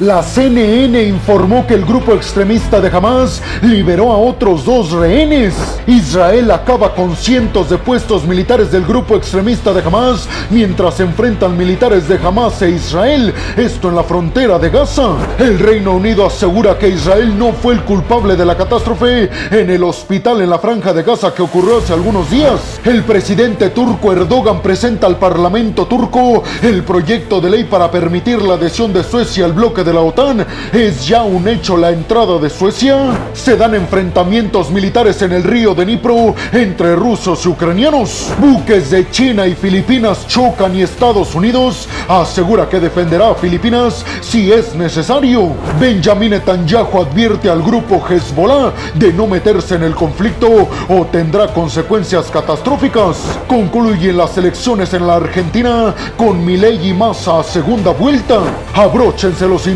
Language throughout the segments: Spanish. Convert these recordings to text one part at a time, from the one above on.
La CNN informó que el grupo extremista de Hamas liberó a otros dos rehenes. Israel acaba con cientos de puestos militares del grupo extremista de Hamas mientras se enfrentan militares de Hamas e Israel, esto en la frontera de Gaza. El Reino Unido asegura que Israel no fue el culpable de la catástrofe en el hospital en la franja de Gaza que ocurrió hace algunos días. El presidente turco Erdogan presenta al Parlamento turco el proyecto de ley para permitir la adhesión de Suecia al bloque de la OTAN. ¿Es ya un hecho la entrada de Suecia? Se dan enfrentamientos militares en el río de Dnipro entre rusos y ucranianos. Buques de China y Filipinas chocan y Estados Unidos asegura que defenderá a Filipinas si es necesario. Benjamin Netanyahu advierte al grupo Hezbollah de no meterse en el conflicto o tendrá consecuencias catastróficas. Concluyen las elecciones en la Argentina con Milei y Massa a segunda vuelta. Abróchense los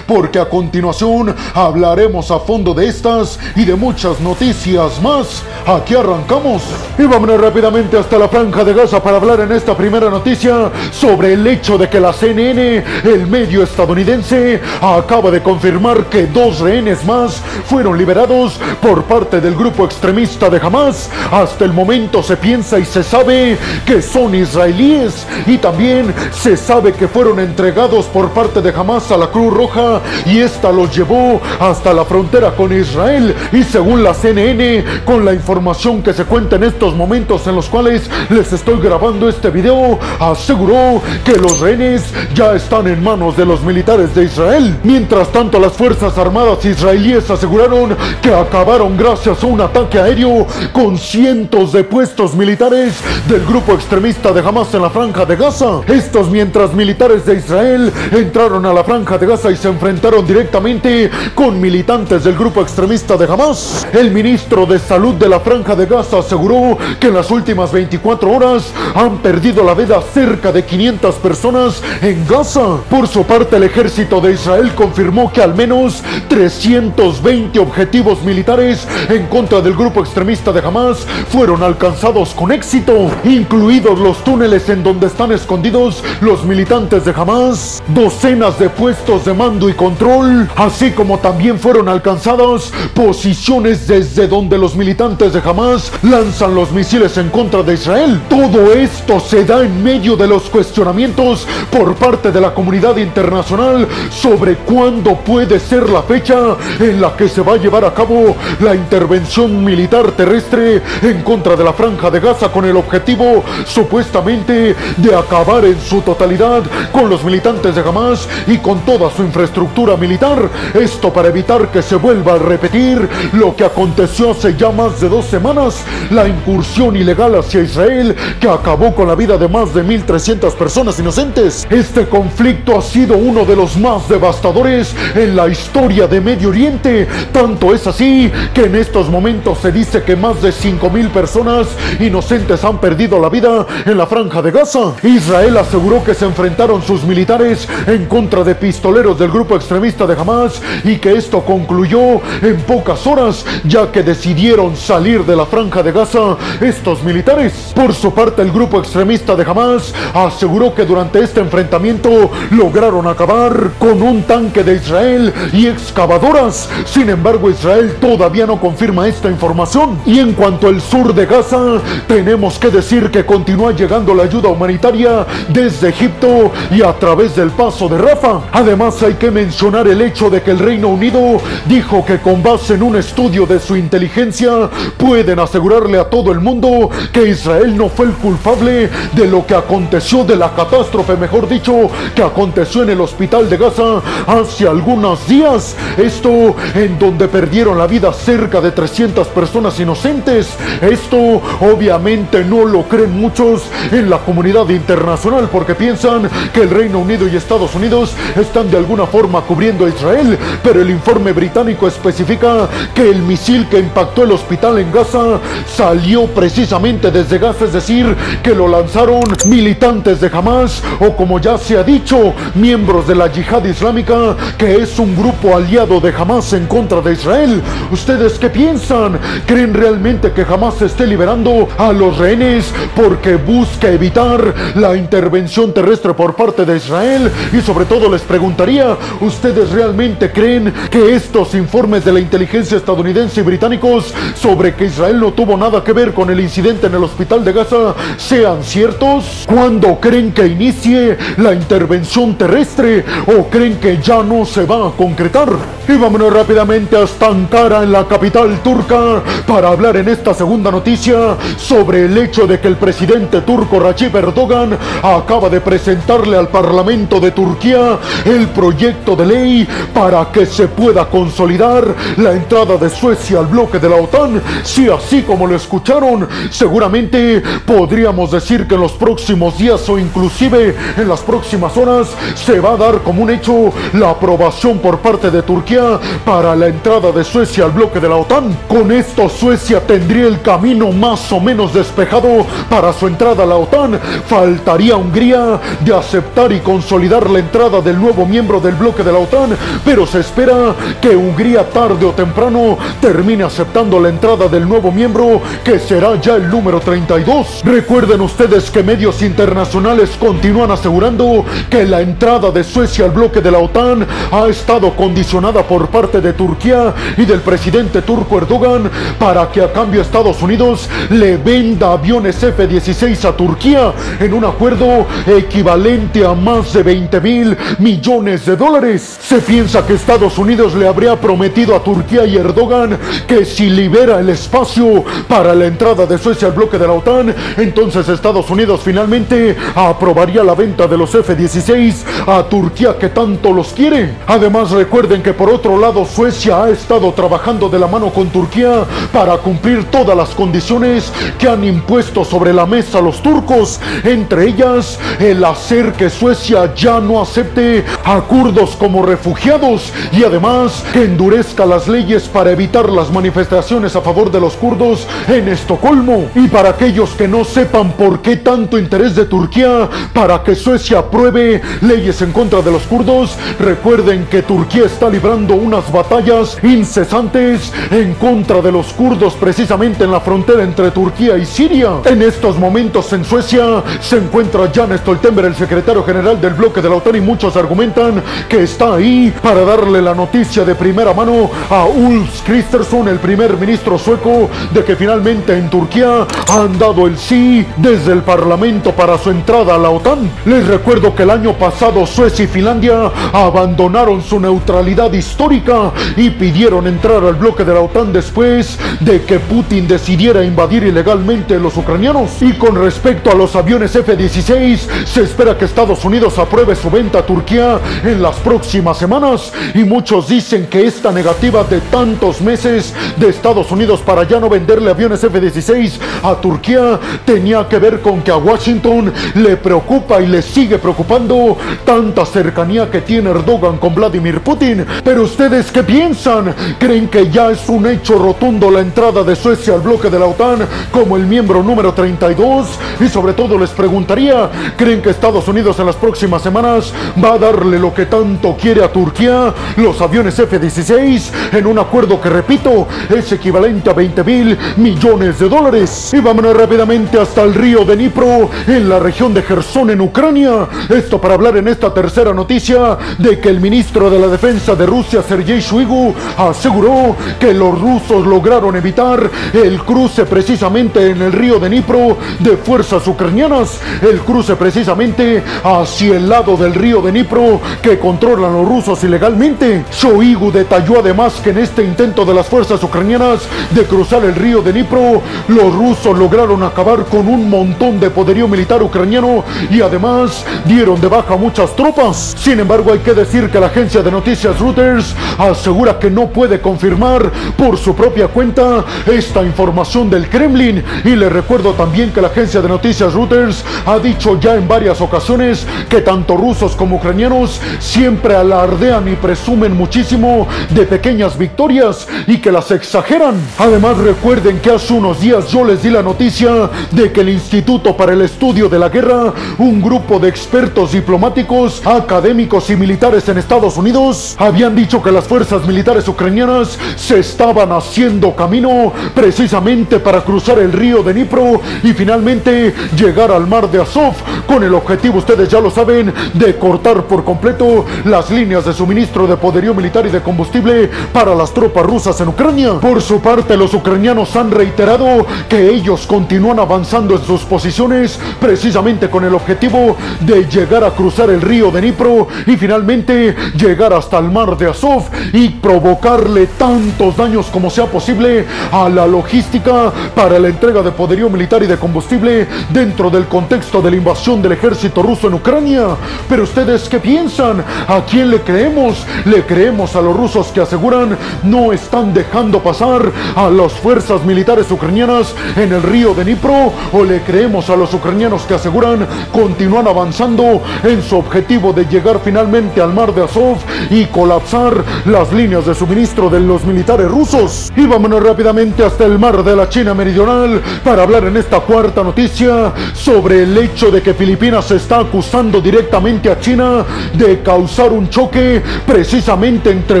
porque a continuación hablaremos a fondo de estas y de muchas noticias más. Aquí arrancamos y vámonos rápidamente hasta la franja de Gaza para hablar en esta primera noticia sobre el hecho de que la CNN, el medio estadounidense, acaba de confirmar que dos rehenes más fueron liberados por parte del grupo extremista de Hamas. Hasta el momento se piensa y se sabe que son israelíes y también se sabe que fueron entregados por parte de Hamas a la Cruz Roja y esta los llevó hasta la frontera con Israel. Y según la CNN con la información que se cuenta en estos momentos en los cuales les estoy grabando este video aseguró que los rehenes ya están en manos de los militares de Israel. Mientras tanto las fuerzas armadas israelíes aseguraron que acabaron gracias a un ataque aéreo con cientos de puestos militares del grupo extremista de Hamas en la franja de Gaza. Estos mientras militares de Israel entraron a la franja de Gaza y se enfrentaron directamente con militantes del grupo extremista de Hamas. El ministro de Salud de la Franja de Gaza aseguró que en las últimas 24 horas han perdido la vida cerca de 500 personas en Gaza. Por su parte, el ejército de Israel confirmó que al menos 320 objetivos militares en contra del grupo extremista de Hamas fueron alcanzados con éxito, incluidos los túneles en donde están escondidos los militantes de Hamas, docenas de puestos de mando y control, así como también fueron alcanzadas posiciones desde donde los militantes de Hamas lanzan los misiles en contra de Israel. Todo esto se da en medio de los cuestionamientos por parte de la comunidad internacional sobre cuándo puede ser la fecha en la que se va a llevar a cabo la intervención militar terrestre en contra de la franja de Gaza con el objetivo supuestamente de acabar en su totalidad con los militantes de Hamas y con todas su infraestructura militar. Esto para evitar que se vuelva a repetir lo que aconteció hace ya más de dos semanas, la incursión ilegal hacia Israel que acabó con la vida de más de 1.300 personas inocentes. Este conflicto ha sido uno de los más devastadores en la historia de Medio Oriente. Tanto es así que en estos momentos se dice que más de 5.000 personas inocentes han perdido la vida en la franja de Gaza. Israel aseguró que se enfrentaron sus militares en contra de pistoleros del grupo extremista de Hamas y que esto concluyó en pocas horas ya que decidieron salir de la franja de Gaza estos militares. Por su parte el grupo extremista de Hamas aseguró que durante este enfrentamiento lograron acabar con un tanque de Israel y excavadoras. Sin embargo Israel todavía no confirma esta información. Y en cuanto al sur de Gaza tenemos que decir que continúa llegando la ayuda humanitaria desde Egipto y a través del paso de Rafa. Además hay que mencionar el hecho de que el Reino Unido dijo que con base en un estudio de su inteligencia pueden asegurarle a todo el mundo que Israel no fue el culpable de lo que aconteció, de la catástrofe, mejor dicho, que aconteció en el hospital de Gaza hace algunos días. Esto en donde perdieron la vida cerca de 300 personas inocentes. Esto obviamente no lo creen muchos en la comunidad internacional porque piensan que el Reino Unido y Estados Unidos están de alguna forma cubriendo a Israel, pero el informe británico especifica que el misil que impactó el hospital en Gaza salió precisamente desde Gaza, es decir, que lo lanzaron militantes de Hamas o como ya se ha dicho, miembros de la yihad islámica, que es un grupo aliado de Hamas en contra de Israel. ¿Ustedes qué piensan? ¿Creen realmente que Hamas esté liberando a los rehenes porque busca evitar la intervención terrestre por parte de Israel? Y sobre todo les pregunto, preguntaría, ¿ustedes realmente creen que estos informes de la inteligencia estadounidense y británicos sobre que Israel no tuvo nada que ver con el incidente en el hospital de Gaza sean ciertos? ¿Cuándo creen que inicie la intervención terrestre o creen que ya no se va a concretar? Y vámonos rápidamente hasta Ankara, en la capital turca, para hablar en esta segunda noticia sobre el hecho de que el presidente turco Recep Erdogan acaba de presentarle al Parlamento de Turquía el proyecto de ley para que se pueda consolidar la entrada de Suecia al bloque de la OTAN. Si así como lo escucharon, seguramente podríamos decir que en los próximos días o inclusive en las próximas horas se va a dar como un hecho la aprobación por parte de Turquía para la entrada de Suecia al bloque de la OTAN. Con esto Suecia tendría el camino más o menos despejado para su entrada a la OTAN. Faltaría Hungría de aceptar y consolidar la entrada del nuevo miembro del bloque de la OTAN, pero se espera que Hungría tarde o temprano termine aceptando la entrada del nuevo miembro que será ya el número 32. Recuerden ustedes que medios internacionales continúan asegurando que la entrada de Suecia al bloque de la OTAN ha estado condicionada por parte de Turquía y del presidente turco Erdogan para que a cambio Estados Unidos le venda aviones F-16 a Turquía en un acuerdo equivalente a más de 20 mil millones de dólares. Se piensa que Estados Unidos le habría prometido a Turquía y Erdogan que si libera el espacio para la entrada de Suecia al bloque de la OTAN, entonces Estados Unidos finalmente aprobaría la venta de los F-16 a Turquía que tanto los quiere. Además recuerden que por otro lado Suecia ha estado trabajando de la mano con Turquía para cumplir todas las condiciones que han impuesto sobre la mesa los turcos, entre ellas el hacer que Suecia ya no acepte a kurdos como refugiados y además endurezca las leyes para evitar las manifestaciones a favor de los kurdos en Estocolmo. Y para aquellos que no sepan por qué tanto interés de Turquía para que Suecia apruebe leyes en contra de los kurdos, recuerden que Turquía está librando unas batallas incesantes en contra de los kurdos precisamente en la frontera entre Turquía y Siria. En estos momentos en Suecia se encuentra Jan Stoltenberg, el secretario general del bloque de la OTAN y muchos argumentan que está ahí para darle la noticia de primera mano a Ulf Kristersson, el primer ministro sueco, de que finalmente en Turquía han dado el sí desde el Parlamento para su entrada a la OTAN. Les recuerdo que el año pasado Suecia y Finlandia abandonaron su neutralidad histórica y pidieron entrar al bloque de la OTAN después de que Putin decidiera invadir ilegalmente los ucranianos. Y con respecto a los aviones F-16, se espera que Estados Unidos apruebe su venta a Turquía en las próximas semanas y muchos dicen que esta negativa de tantos meses de Estados Unidos para ya no venderle aviones F-16 a Turquía tenía que ver con que a Washington le preocupa y le sigue preocupando tanta cercanía que tiene Erdogan con Vladimir Putin. Pero ustedes qué piensan? ¿Creen que ya es un hecho rotundo la entrada de Suecia al bloque de la OTAN como el miembro número 32? Y sobre todo les preguntaría, ¿creen que Estados Unidos en las próximas semanas va a darle lo que tanto quiere a Turquía, los aviones F-16, en un acuerdo que repito, es equivalente a 20 mil millones de dólares? Y vámonos rápidamente hasta el río de Dnipro, en la región de Gerson, en Ucrania. Esto para hablar en esta tercera noticia de que el ministro de la Defensa de Rusia, Sergei Shoigu, aseguró que los rusos lograron evitar el cruce precisamente en el río de Dnipro de fuerzas ucranianas. El cruce precisamente hacia el lado del río de Dnipro que controlan los rusos ilegalmente. Shoigu detalló además que en este intento de las fuerzas ucranianas de cruzar el río de Dnipro, los rusos lograron acabar con un montón de poderío militar ucraniano y además dieron de baja muchas tropas. Sin embargo, hay que decir que la agencia de noticias Reuters asegura que no puede confirmar por su propia cuenta esta información del Kremlin. Y le recuerdo también que la agencia de noticias Reuters ha dicho ya en varias ocasiones que tanto rusos como ucranianos siempre alardean y presumen muchísimo de pequeñas victorias y que las exageran. Además, recuerden que hace unos días yo les di la noticia de que el Instituto para el Estudio de la Guerra, un grupo de expertos diplomáticos, académicos y militares en Estados Unidos, habían dicho que las fuerzas militares ucranianas se estaban haciendo camino precisamente para cruzar el río de Dnipro y finalmente llegar al mar de Azov con el objetivo, ustedes ya lo saben, de cortar por completo las líneas de suministro de poderío militar y de combustible para las tropas rusas en Ucrania. Por su parte, los ucranianos han reiterado que ellos continúan avanzando en sus posiciones precisamente con el objetivo de llegar a cruzar el río de Dnipro y finalmente llegar hasta el mar de Azov y provocarle tantos daños como sea posible a la logística para la entrega de poderío militar y de combustible dentro del contexto de la invasión del ejército ruso en Ucrania. Pero ustedes qué piensan? ¿A quién le creemos? ¿Le creemos a los rusos que aseguran no están dejando pasar a las fuerzas militares ucranianas en el río de Dnipro? ¿O le creemos a los ucranianos que aseguran continúan avanzando en su objetivo de llegar finalmente al mar de Azov y colapsar las líneas de suministro de los militares rusos? Y vámonos rápidamente hasta el mar de la China Meridional para hablar en esta cuarta noticia sobre el hecho de que Filipinas está acusando directamente a China de causar un choque precisamente entre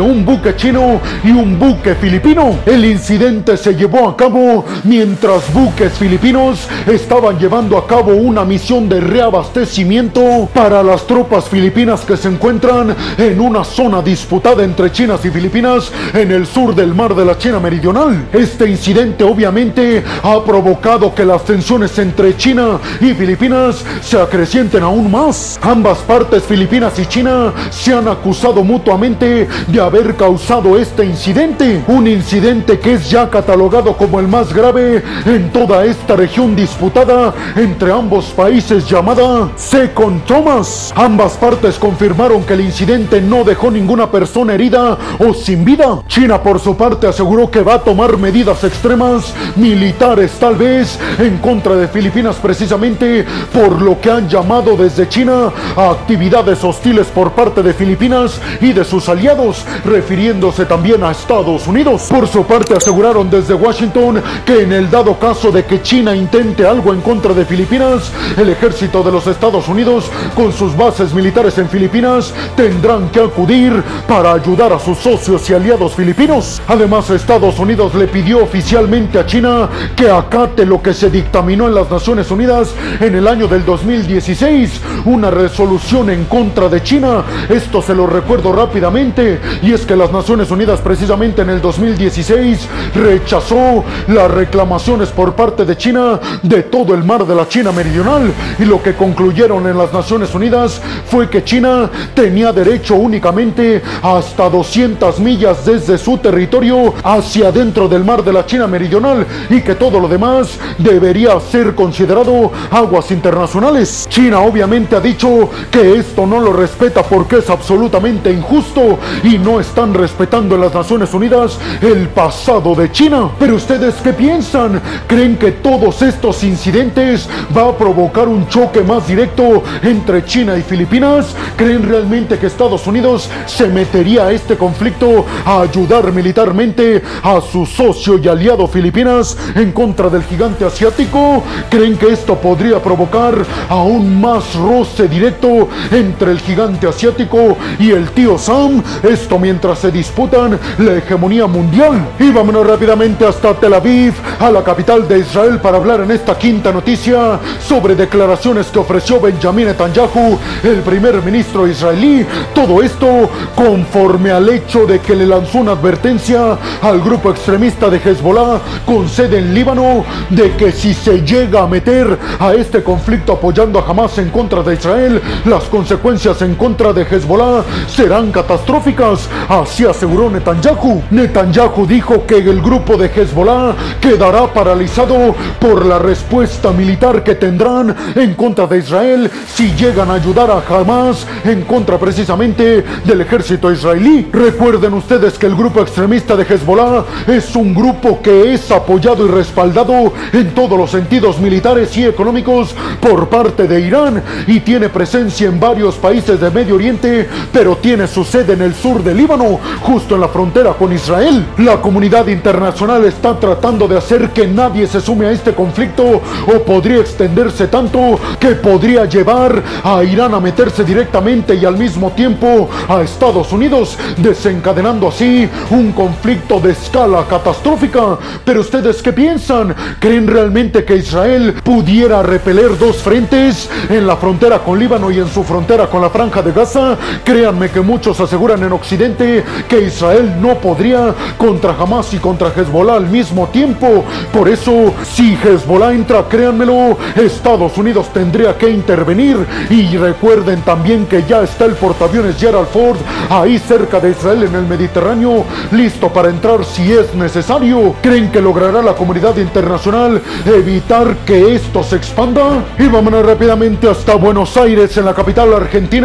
un buque chino y un buque filipino. El incidente se llevó a cabo mientras buques filipinos estaban llevando a cabo una misión de reabastecimiento para las tropas filipinas que se encuentran en una zona disputada entre Chinas y Filipinas en el sur del mar de la China Meridional. Este incidente obviamente ha provocado que las tensiones entre China y Filipinas se acrecienten aún más. Ambas partes, Filipinas y China, se han acusado mutuamente de haber causado este incidente. Un incidente que es ya catalogado como el más grave en toda esta región disputada entre ambos países llamada Second Thomas. Ambas partes confirmaron que el incidente no dejó ninguna persona herida o sin vida. China por su parte aseguró que va a tomar medidas extremas militares tal vez en contra de Filipinas precisamente por lo que han llamado desde China a actividades hostiles por parte de Filipinas y de sus aliados, refiriéndose también a Estados Unidos. Por su parte aseguraron desde Washington que en el dado caso de que China intente algo en contra de Filipinas, el ejército de los Estados Unidos con sus bases militares en Filipinas tendrán que acudir para ayudar a sus socios y aliados filipinos. Además, Estados Unidos le pidió oficialmente a China que acate lo que se dictaminó en las Naciones Unidas en el año del 2016, una resolución en contra de China. Esto se lo recuerdo rápidamente, y es que las Naciones Unidas precisamente en el 2016 rechazó las reclamaciones por parte de China de todo el mar de la China Meridional, y lo que concluyeron en las Naciones Unidas fue que China tenía derecho únicamente hasta 200 millas desde su territorio hacia dentro del mar de la China Meridional y que todo lo demás debería ser considerado aguas internacionales. China obviamente ha dicho que esto no lo respeta porque es absolutamente injusto y no están respetando en las Naciones Unidas el pasado de China. Pero ustedes qué piensan? ¿Creen que todos estos incidentes va a provocar un choque más directo entre China y Filipinas? ¿Creen realmente que Estados Unidos se metería a este conflicto a ayudar militarmente a su socio y aliado Filipinas en contra del gigante asiático? ¿Creen que esto podría provocar aún más roce directo entre el gigante asiático y el tío Sam? Esto mientras se disputan la hegemonía mundial. Y vámonos rápidamente hasta Tel Aviv, a la capital de Israel, para hablar en esta quinta noticia sobre declaraciones que ofreció Benjamin Netanyahu, el primer ministro israelí. Todo esto conforme al hecho de que le lanzó una advertencia al grupo extremista de Hezbollah con sede en Líbano de que si se llega a meter a este conflicto apoyando a Hamas en contra de Israel, las consecuencias en contra de Hezbollah serán catastróficas. Así aseguró Netanyahu. Netanyahu dijo que el grupo de Hezbollah quedará paralizado por la respuesta militar que tendrán en contra de Israel si llegan a ayudar a Hamas en contra precisamente del ejército israelí. Recuerden ustedes que el grupo extremista de Hezbollah es un grupo que es apoyado y respaldado en todos los sentidos militares y económicos por parte de Irán y tiene presencia en varios países de Medio Oriente, pero tiene su sede en el sur del Líbano, justo en la frontera con Israel. La comunidad internacional está tratando de hacer que nadie se sume a este conflicto o podría extenderse tanto que podría llevar a Irán a meterse directamente y al mismo tiempo a Estados Unidos, desencadenando así un conflicto de escala catastrófica. Pero ustedes qué piensan? ¿Creen realmente que Israel pudiera repeler dos frentes en la frontera con Líbano y en su frontera con la franja de Gaza? Créanme que muchos aseguran en Occidente que Israel no podría contra Hamas y contra Hezbollah al mismo tiempo. Por eso, si Hezbollah entra, créanmelo, Estados Unidos tendría que intervenir. Y recuerden también que ya está el portaaviones Gerald Ford ahí cerca de Israel en el Mediterráneo, listo para entrar si es necesario. ¿Creen que logrará la comunidad internacional evitar que esto se expanda? Y vámonos rápidamente hasta Buenos Aires, en la capital argentina,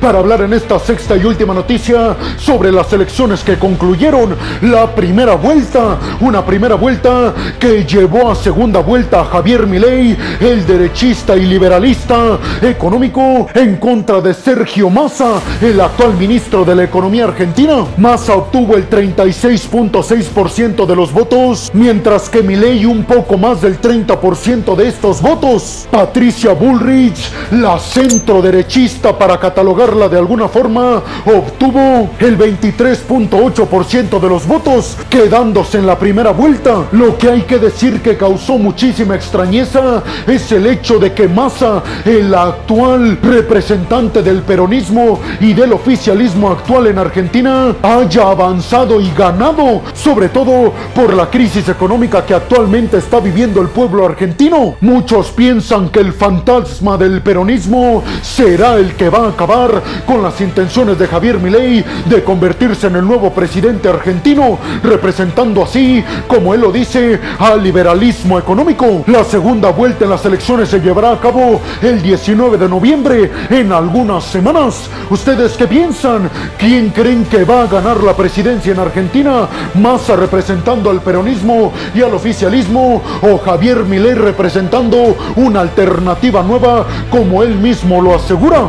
para hablar en esta sexta y última noticia sobre las elecciones que concluyeron la primera vuelta. Una primera vuelta que llevó a segunda vuelta a Javier Milei, el derechista y liberalista económico, en contra de Sergio Massa, el actual ministro de la Economía argentina. Massa obtuvo el 36.6% de los votos, mientras que Milei un poco más del 30% de estos votos. Patricia Bullrich, la centro derechista para catalogarla de alguna forma, obtuvo el 23.8% de los votos, quedándose en la primera vuelta. Lo que hay que decir que causó muchísima extrañeza es el hecho de que Massa, el actual representante del peronismo y del oficialismo actual en Argentina, haya avanzado y ganado, sobre todo por la crisis económica que actualmente está viviendo el pueblo argentino. Muchos piensan que el fantasma del peronismo será el que va acabar con las intenciones de Javier Milei de convertirse en el nuevo presidente argentino, representando así, como él lo dice, al liberalismo económico. La segunda vuelta en las elecciones se llevará a cabo el 19 de noviembre, en algunas semanas. ¿Ustedes qué piensan? ¿Quién creen que va a ganar la presidencia en Argentina? ¿Massa representando al peronismo y al oficialismo? ¿O Javier Milei representando una alternativa nueva como él mismo lo asegura?